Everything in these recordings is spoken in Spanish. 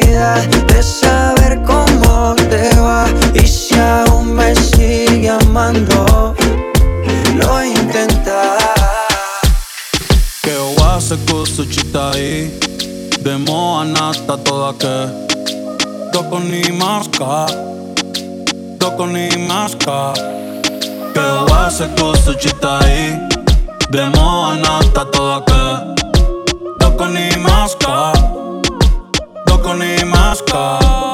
De saber cómo te va. Y si aún me sigue amando. Lo intenta. Che ho se questo città Demo anata toda che Doko ni maska Doko ni maska Che ho se questo città Demo anata toda che Doko ni maska ni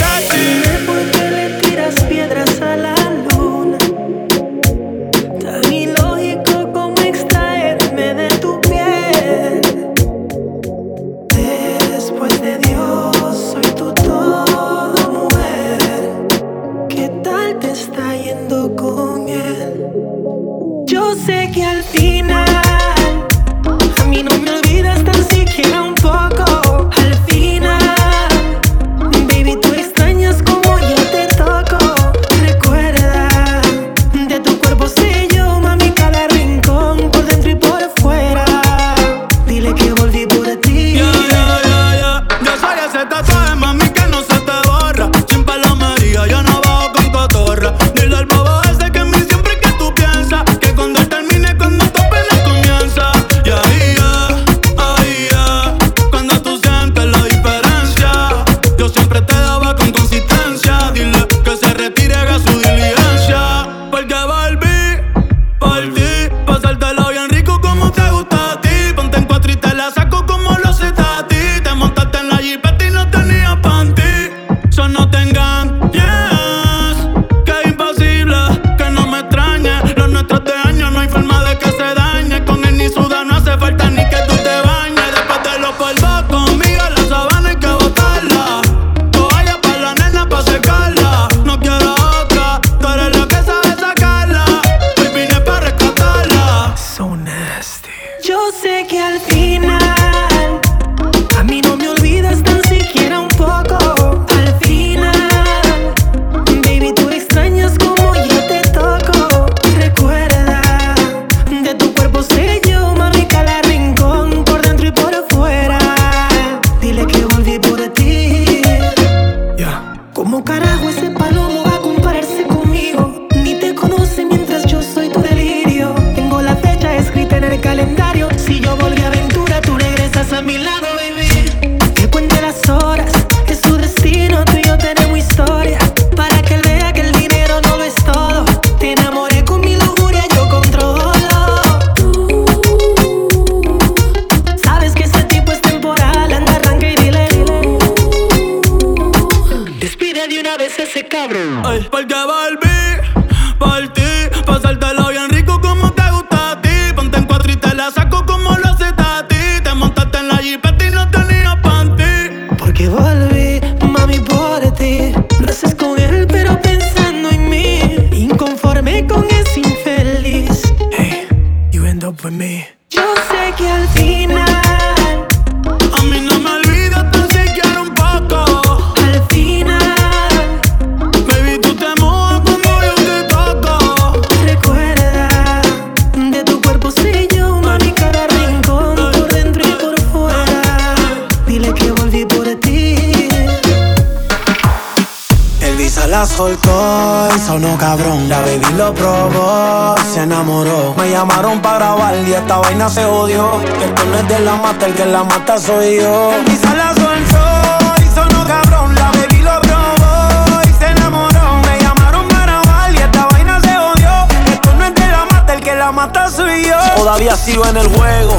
Got you. soltó sonó cabrón. La baby lo probó y se enamoró. Me llamaron para grabar y esta vaina se odió. Esto no es de la mata, el que la mata soy yo. Quizás la soltó y sonó cabrón. La baby lo probó y se enamoró. Me llamaron para grabar y esta vaina se odió. Esto no es de la mata, el que la mata soy yo. Todavía sigo en el juego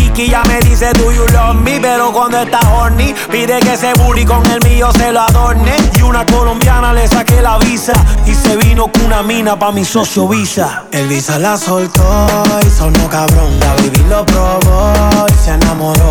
Kiki ya me dice do you love me Pero cuando está horny Pide que ese booty con el mío se lo adorne. Y una colombiana le saqué la visa Y se vino con una mina pa' mi socio Visa. El Visa la soltó y sonó cabrón. La baby lo probó y se enamoró.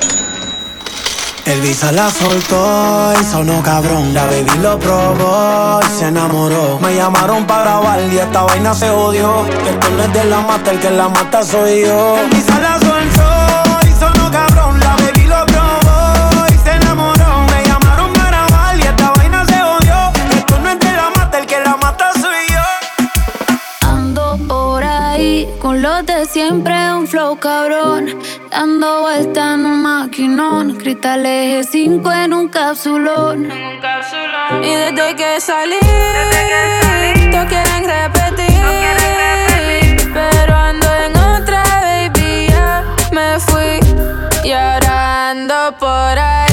El visa la soltó y sonó cabrón. La baby lo probó y se enamoró. Me llamaron para grabar y esta vaina se odió. Esto no es de la mata, el que la mata soy yo. El visa la soltó y sonó cabrón. La baby lo probó y se enamoró. Me llamaron para grabar y esta vaina se odió. Esto no es de la mata, el que la mata soy yo. Ando por ahí con los de siempre, un flow cabrón. Dando vuelta en un maquinón. Cristal eje 5 en un capsulón. Y desde que salí, todos quieren repetir. Pero ando en otra, baby, ya me fui. Y ahora ando por ahí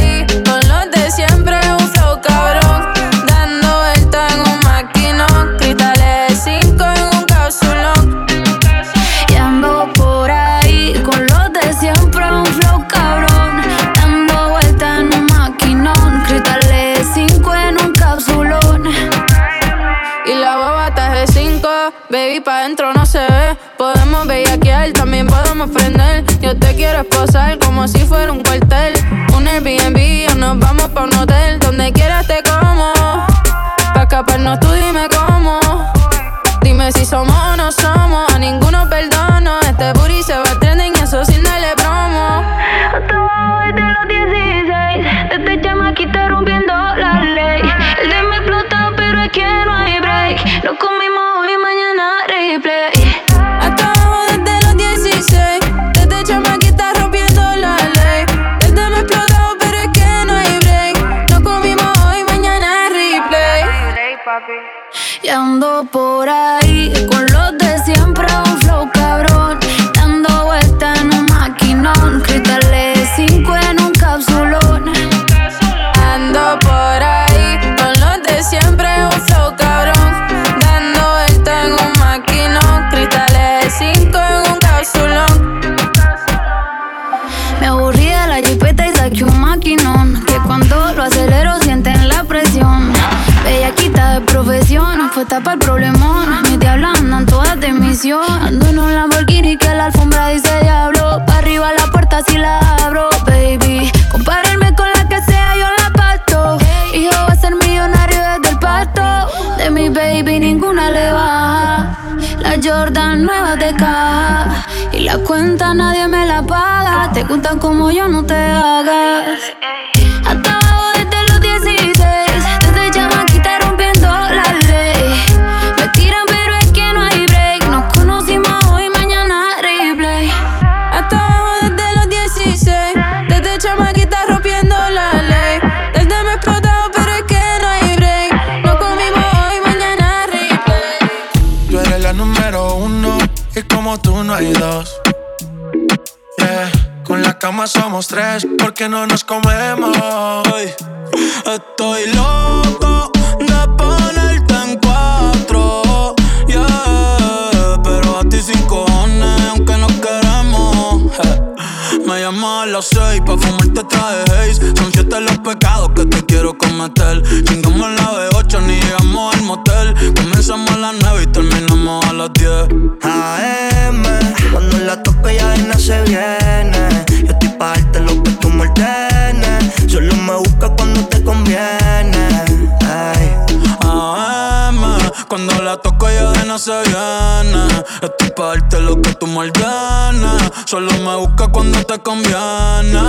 Yo te quiero esposar como si fuera un cuartel. Un Airbnb o nos vamos pa' un hotel. Donde quieras te como. Pa' escaparnos tú dime cómo. Dime si somos por ahí como yo, no te somos tres porque no nos comemos. Seis pa' fumarte traje haze. Son siete los pecados que te quiero cometer. Chingamos la B8 ni llegamos al motel. Comenzamos a las nueve y terminamos a las diez. AM, cuando la toque ya de no se viene. Yo estoy pa' darte lo que tú me ordenes. Solo me busca cuando te conviene. Cuando la toco ya de no se viene. Estoy pa' darte lo que tú ordenes. Solo me busca cuando te conviene.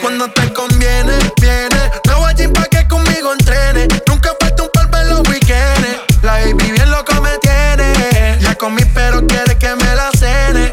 Cuando te conviene, viene. Me voy pa' que conmigo entrene. Nunca falta un polvo en los weekends. La baby bien loco me tiene. Ya comí, pero quiere que me la cene.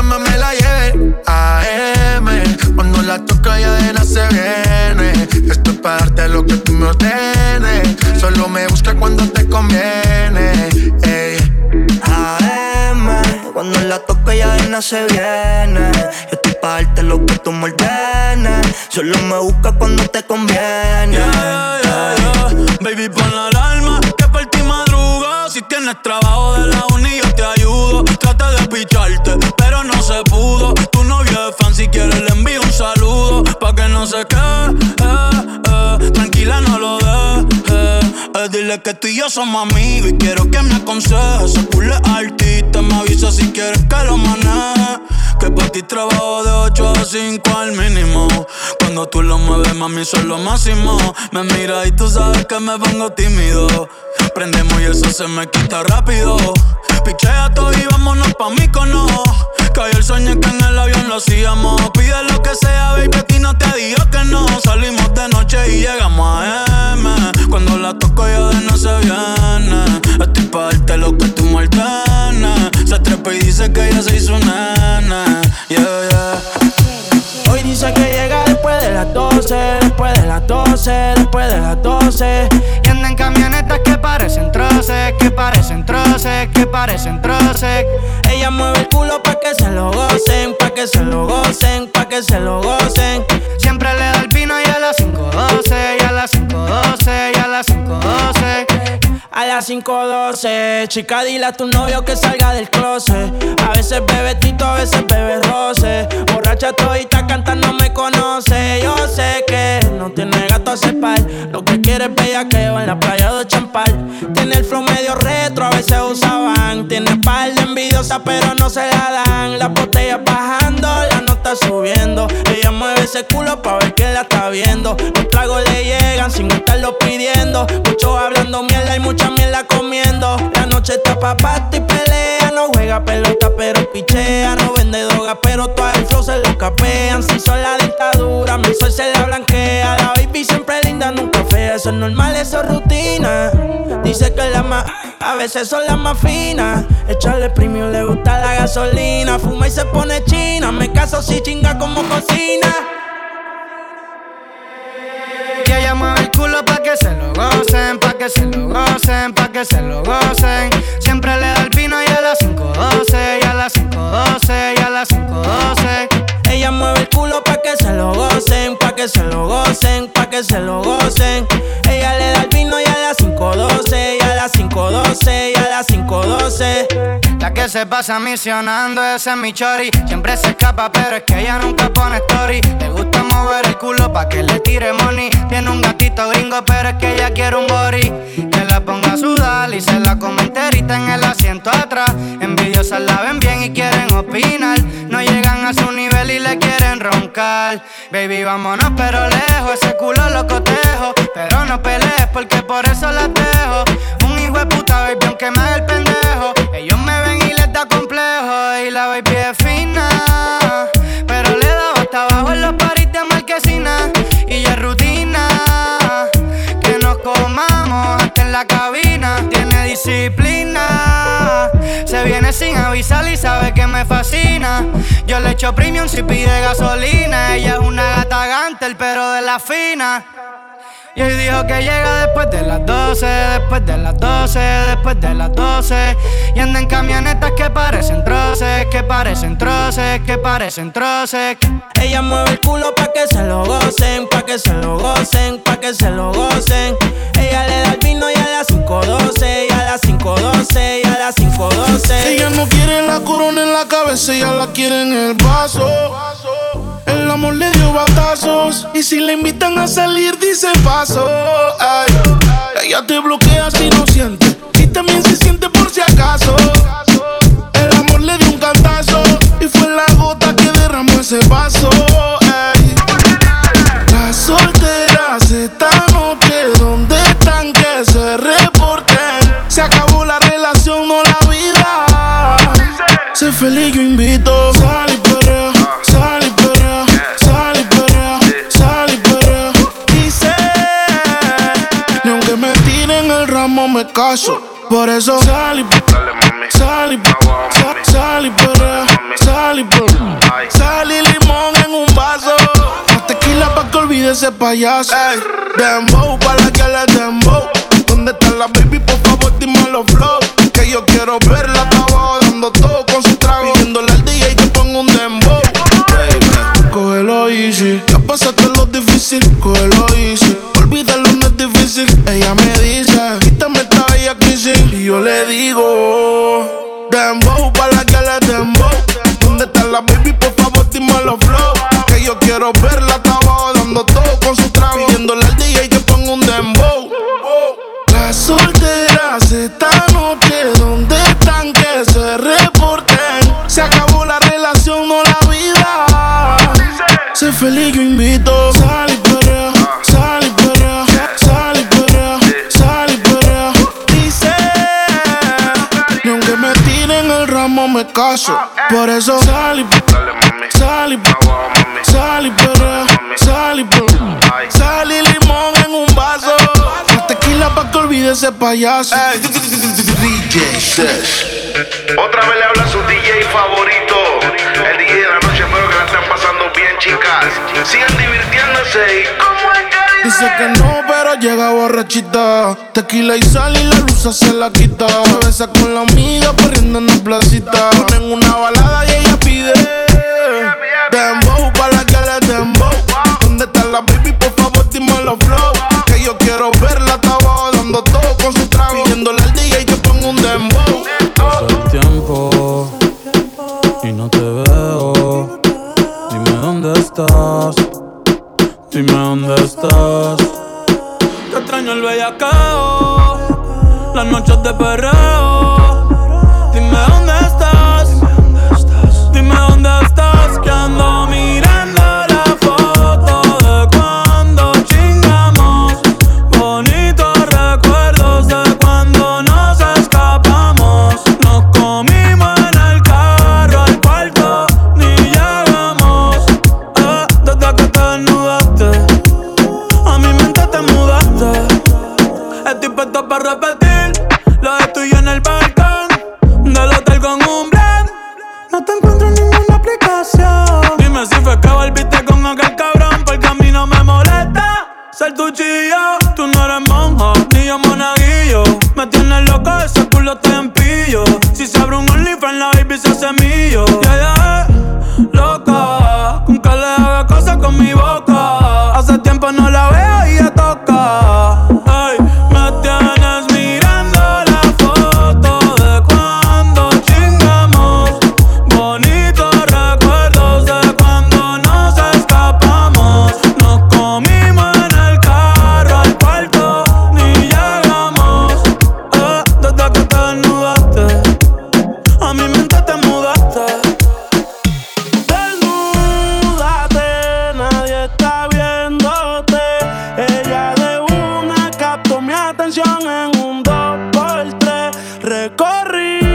Cama me la lleve. AM, cuando la toca ya de nada se viene. Esto es para darte lo que tú me ordenes. Solo me busca cuando te conviene. AM, cuando la toca ya de nada se viene. Yo estoy para darte lo que tú me ordenes. Solo me busca cuando te conviene. Baby, pon la alarma que por ti madruga. Si tienes trabajo de la uni, yo te ayudo. Trata de picharte, no se pudo. Tu novio es fan, si quieres le envío un saludo. Pa' que no se quede, eh, eh. tranquila, no lo dejes. Eh, dile que tú y yo somos amigos y quiero que me aconsejes. Se culo artista, me avisa si quieres que lo maneje. Que para ti trabajo de 8 a 5 al mínimo. Cuando tú lo mueves, mami, son lo máximo. Me mira y tú sabes que me pongo tímido. Prendemos y eso se me quita rápido. Pichea todo y vámonos pa' mí cono. Cayó el sueño que en el avión lo hacíamos. Pide lo que sea, baby, a ti no te digo que no. Salimos de noche y llegamos a M. Cuando la toco ya de no se viene. Estoy pa' darte lo que tú me Se trepa y dice que ella se hizo nana. Yeah, yeah. Hoy dice que llega después de las 12, después de las 12, después de las 12. Y anda en camionetas que parecen troces, que parecen troces, que parecen troces. Ella mueve el culo pa' que se lo gocen, pa' que se lo gocen, pa' que se lo gocen. Siempre le da el pino y a las 5.12, y a las 5.12, y a las 5.12. Las 5.12, chica, dile a tu novio que salga del closet. A veces bebe tito, a veces bebe roce. Borracha todita cantando me conoce. Yo sé que no tiene gato a cepar. Lo que quiere es bellaqueo en la playa de Champal. Tiene el flow medio retro, a veces usaban. Tiene par de envidiosa, pero no se la dan. La botella bajando, la nota subiendo. Ella mueve ese culo pa' ver que la está viendo. Los tragos le llegan sin estarlo pidiendo. Muchos hablando mierda y mucha mierda comiendo. La noche está pa' pata y pelea. No juega pelota, pero pichea. No vende droga, pero todo el flow se lo capean. Si son la dictadura, mi sol se la blanquea. La baby siempre linda, nunca fea. Eso es normal, eso es rutina. Dice que la más, a veces son las más finas. Echarle premio le gusta la gasolina. Fuma y se pone china. Me caso si chinga como cocina. Y ella mueve el culo pa' que se lo gocen, pa' que se lo gocen, pa' que se lo gocen. Siempre le da el pino y a las 5.12, y a las 5.12, y a las 5.12. Ella mueve el culo pa' que se lo gocen, pa' que se lo gocen, pa' que se lo gocen. Ella le da el vino y a las 5.12, y a las 5.12, y a las 5.12. Que se pasa misionando, ese es mi chori. Siempre se escapa, pero es que ella nunca pone story. Le gusta mover el culo pa' que le tire money. Tiene un gatito gringo, pero es que ella quiere un body. Que la ponga a sudar y se la come enterita en el asiento atrás. Envidiosas la ven bien y quieren opinar. No llegan a su nivel y le quieren roncar. Baby, vámonos, pero lejos. Ese culo lo cotejo. Pero no pelees porque por eso la dejo. Un hijo de puta, baby, aunque me haga el pendejo. Da hasta abajo en los paris de marquesina. Y ya rutina. Que nos comamos hasta en la cabina. Tiene disciplina. Se viene sin avisar y sabe que me fascina. Yo le echo premium si pide gasolina. Ella es una gata gantel, pero de la fina. Y hoy dijo que llega después de las 12, después de las 12, después de las 12. Y anda en camionetas que parecen troces, que parecen troces, que parecen troces. Ella mueve el culo pa' que se lo gocen, pa' que se lo gocen, pa' que se lo gocen. Ella le da el vino y a las 5.12, y a las 5.12, y a las 5.12. Ella no quiere la corona en la cabeza, ella la quiere en el vaso. El amor le dio batazos. Y si le invitan a salir, paso. Ay, ella te bloquea si no siente. Y también se siente por si acaso. El amor le dio un cantazo. Y fue la gota que derramó ese vaso. Caso. Por eso sal y Dale, mami. Sal y Sal y perrea. Sal y Sal y limón en un vaso. Más tequila pa' que olvide ese payaso. Ey, dembow pa' la que le dembow. ¿Dónde está la baby? Por favor, dime los flow. Que yo quiero verla, estaba dando todo con su trago. Pidiéndole al DJ que ponga un dembow. Baby, cógelo easy. Ya pasaste lo difícil, cógelo easy. Olvídalo, no es difícil. Ella me dice, yo le digo, dembow para la que le dembow. ¿Dónde está la baby? Por favor, dime los flow. Que yo quiero verla, estaba dando todo con su trago. Pidiéndole al DJ que ponga un dembow. Las solteras esta noche, caso. Por eso sal y sal y sal y perrea, sal y sal y limón en un vaso. Tequila pa' que olvide ese payaso. DJ Sesh. Otra vez le habla su DJ favorito. El DJ de la noche, espero que la estén pasando bien, chicas. Sigan divirtiéndose y Dice que no, pero llega borrachita. Tequila y sal y la luz se la quita. Se besa con la amiga corriendo en la placita. Ponen una balada y ella pide. Dembow para la que le dembow. ¿Dónde está la baby? Por favor, dime los flow. Estás. Extraño el bellaqueo. Las noches de perreo. 2x3. Recorrí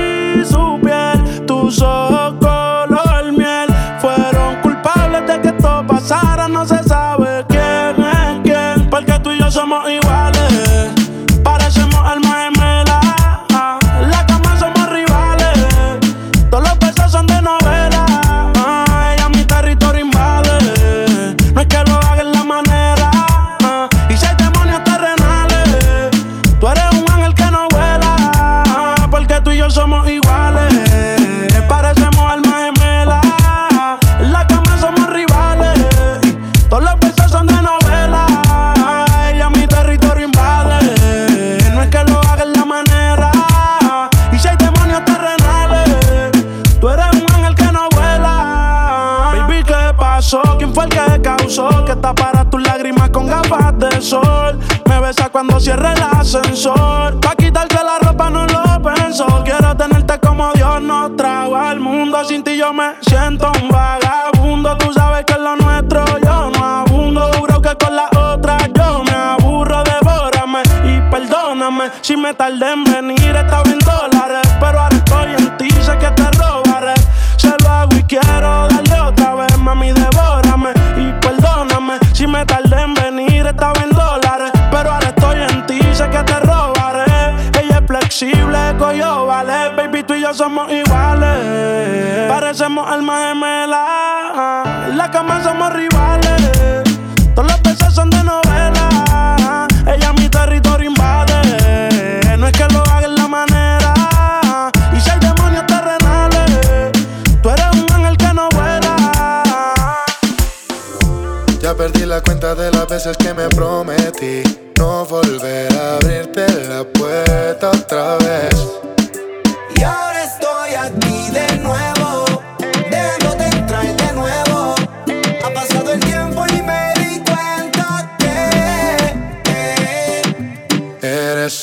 cierre el ascensor. Pa' quitarte la ropa no lo pensó. Quiero tenerte como Dios nos trajo al mundo. Sin ti yo me siento un vagabundo. Tú sabes que es lo nuestro yo no abundo. Juro que con la otra yo me aburro. Devórame y perdóname si me tardé en venir. Estaba en dólares, pero ahora estoy en ti. Sé que te robaré. Se lo hago y quiero darle otra vez, mami, devórame y perdóname si me tardé somos iguales. Parecemos almas gemelas. En la cama somos rivales. Todos los besos son de novela. Ella mi territorio invade. No es que lo haga en la manera. Y si hay demonios terrenales, tú eres un ángel que no vuela. Ya perdí la cuenta de las veces que me prometí no volver a abrirte la puerta otra vez.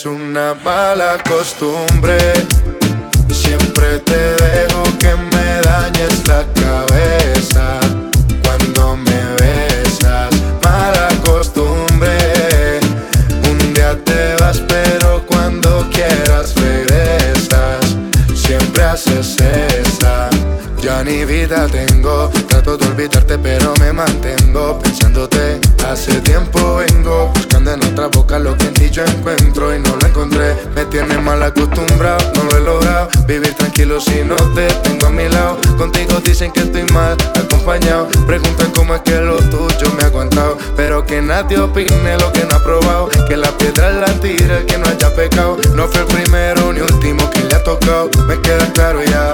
Eres una mala costumbre. Siempre te dejo que me dañes la cabeza Ni vida tengo. Trato de olvidarte, pero me mantengo pensándote. Hace tiempo vengo buscando en otra boca lo que en ti yo encuentro y no lo encontré. Me tienes mal acostumbrado, no lo he logrado. Vivir tranquilo si no te tengo a mi lado. Contigo dicen que estoy mal acompañado. Preguntan cómo es que lo tuyo me ha aguantado. Pero que nadie opine lo que no ha probado. Que la piedra la tira que no haya pecado. No fue el primero ni último que le ha tocado. Me queda claro ya.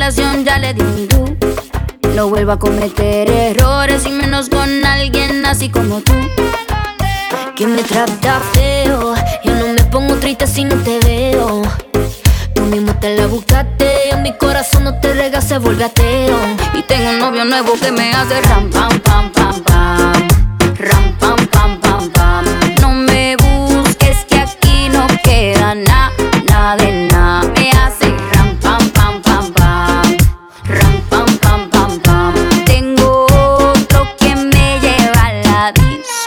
Relación ya le di do. No vuelvo a cometer errores y menos con alguien así como tú. Que me trata feo. Yo no me pongo triste si no te veo. Tú mismo te la buscaste. Mi corazón no te rega, se vuelve ateo. Y tengo un novio nuevo que me hace ram, pam, pam, pam, pam. Ram, pam, pam, pam, pam. No me busques que aquí no queda nada, nada de nada.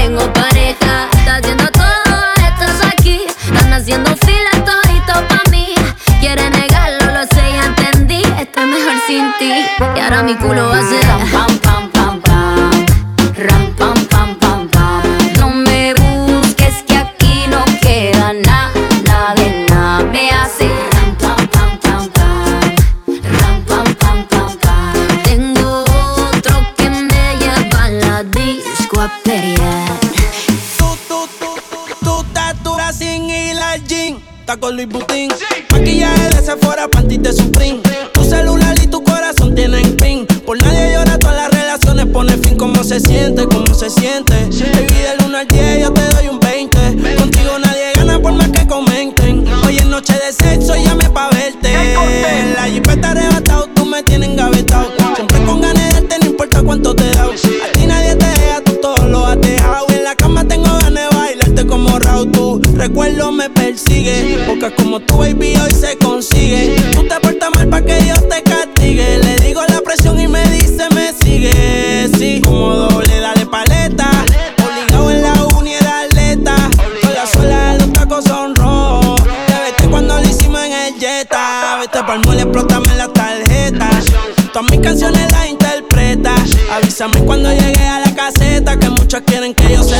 Tengo pareja. Está haciendo todo esto aquí. Están haciendo fila todito pa' mí. Quiere negarlo, lo sé, ya entendí. Estoy mejor sin ti. Y ahora mi culo hace ram, pam, quieren que yo se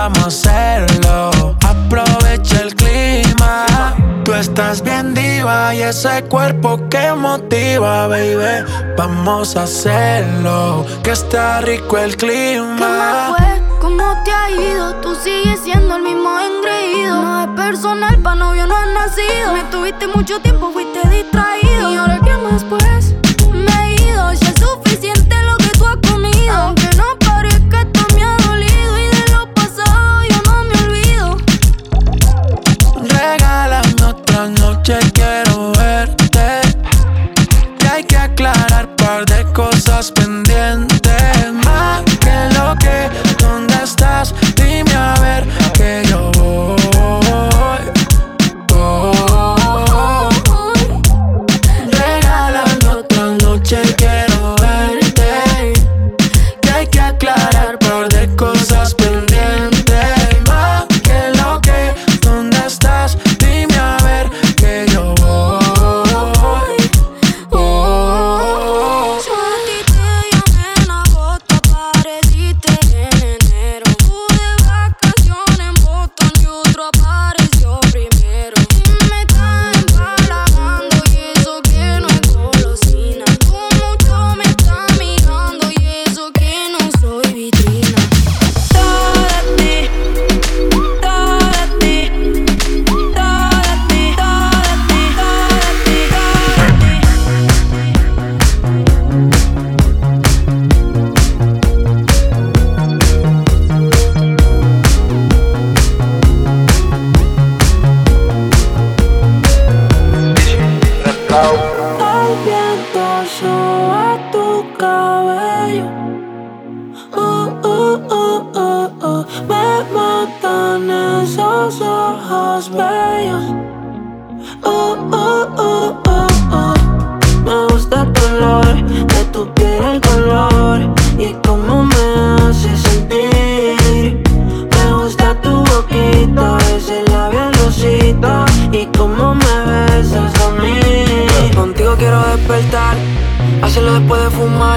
vamos a hacerlo. Aprovecha el clima. Tú estás bien diva y ese cuerpo que motiva, baby. Vamos a hacerlo, que está rico el ¿Qué clima. fue? ¿Cómo te ha ido? Tú sigues siendo el mismo engreído. No es personal, pa' novio no has nacido. Me tuviste mucho tiempo, fuiste distraído. ¿Y ahora qué más pues? Me he ido, ya es suficiente lo que tú has comido. Aunque no Otra noche, quiero verte. Y hay que aclarar par de cosas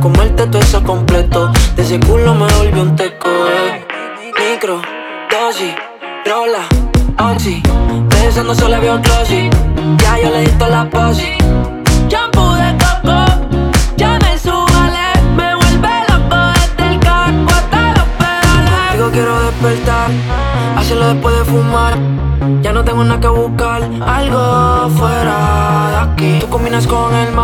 comerte todo eso completo. De ese culo me volvió un teco. Eh. Micro, dosis, rola, oxi. De eso no se solo veo glossy. Ya yo le di toda la posi. Shampoo de coco, ya me subale. Me vuelve loco desde el caco hasta los pedales. Digo, quiero despertar, hacerlo después de fumar. Ya no tengo nada que buscar, algo fuera de aquí. Tú combinas con el mar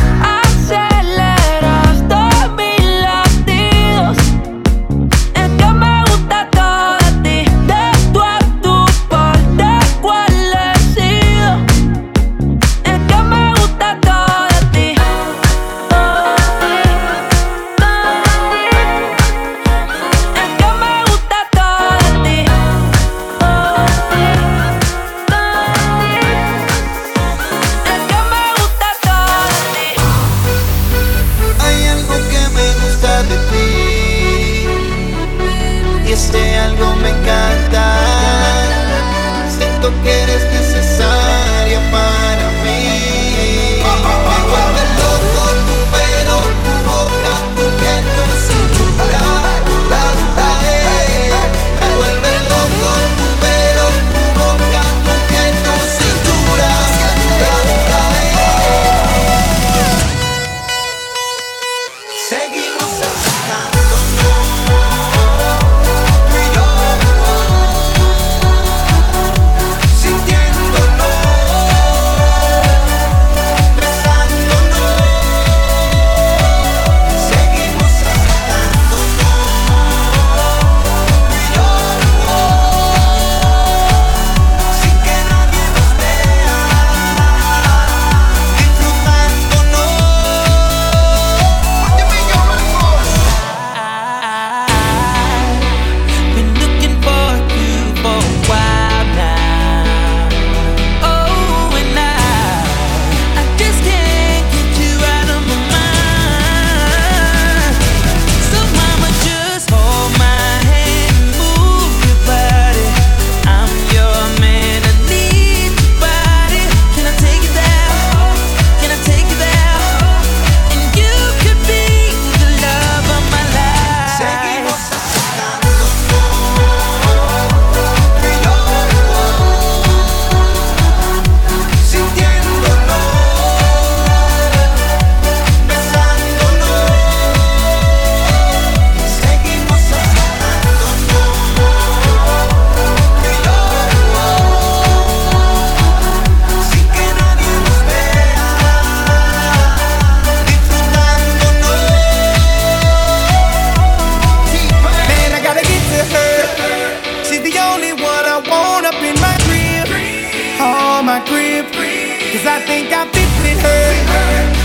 think I'm fixing her.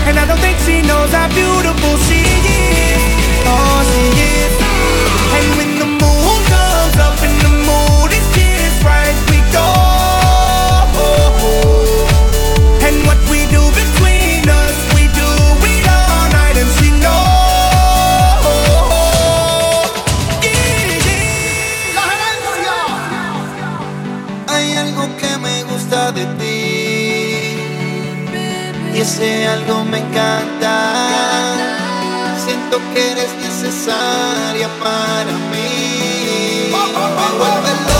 And I don't think she knows how beautiful she is. Necesaria para mí. Me vuelve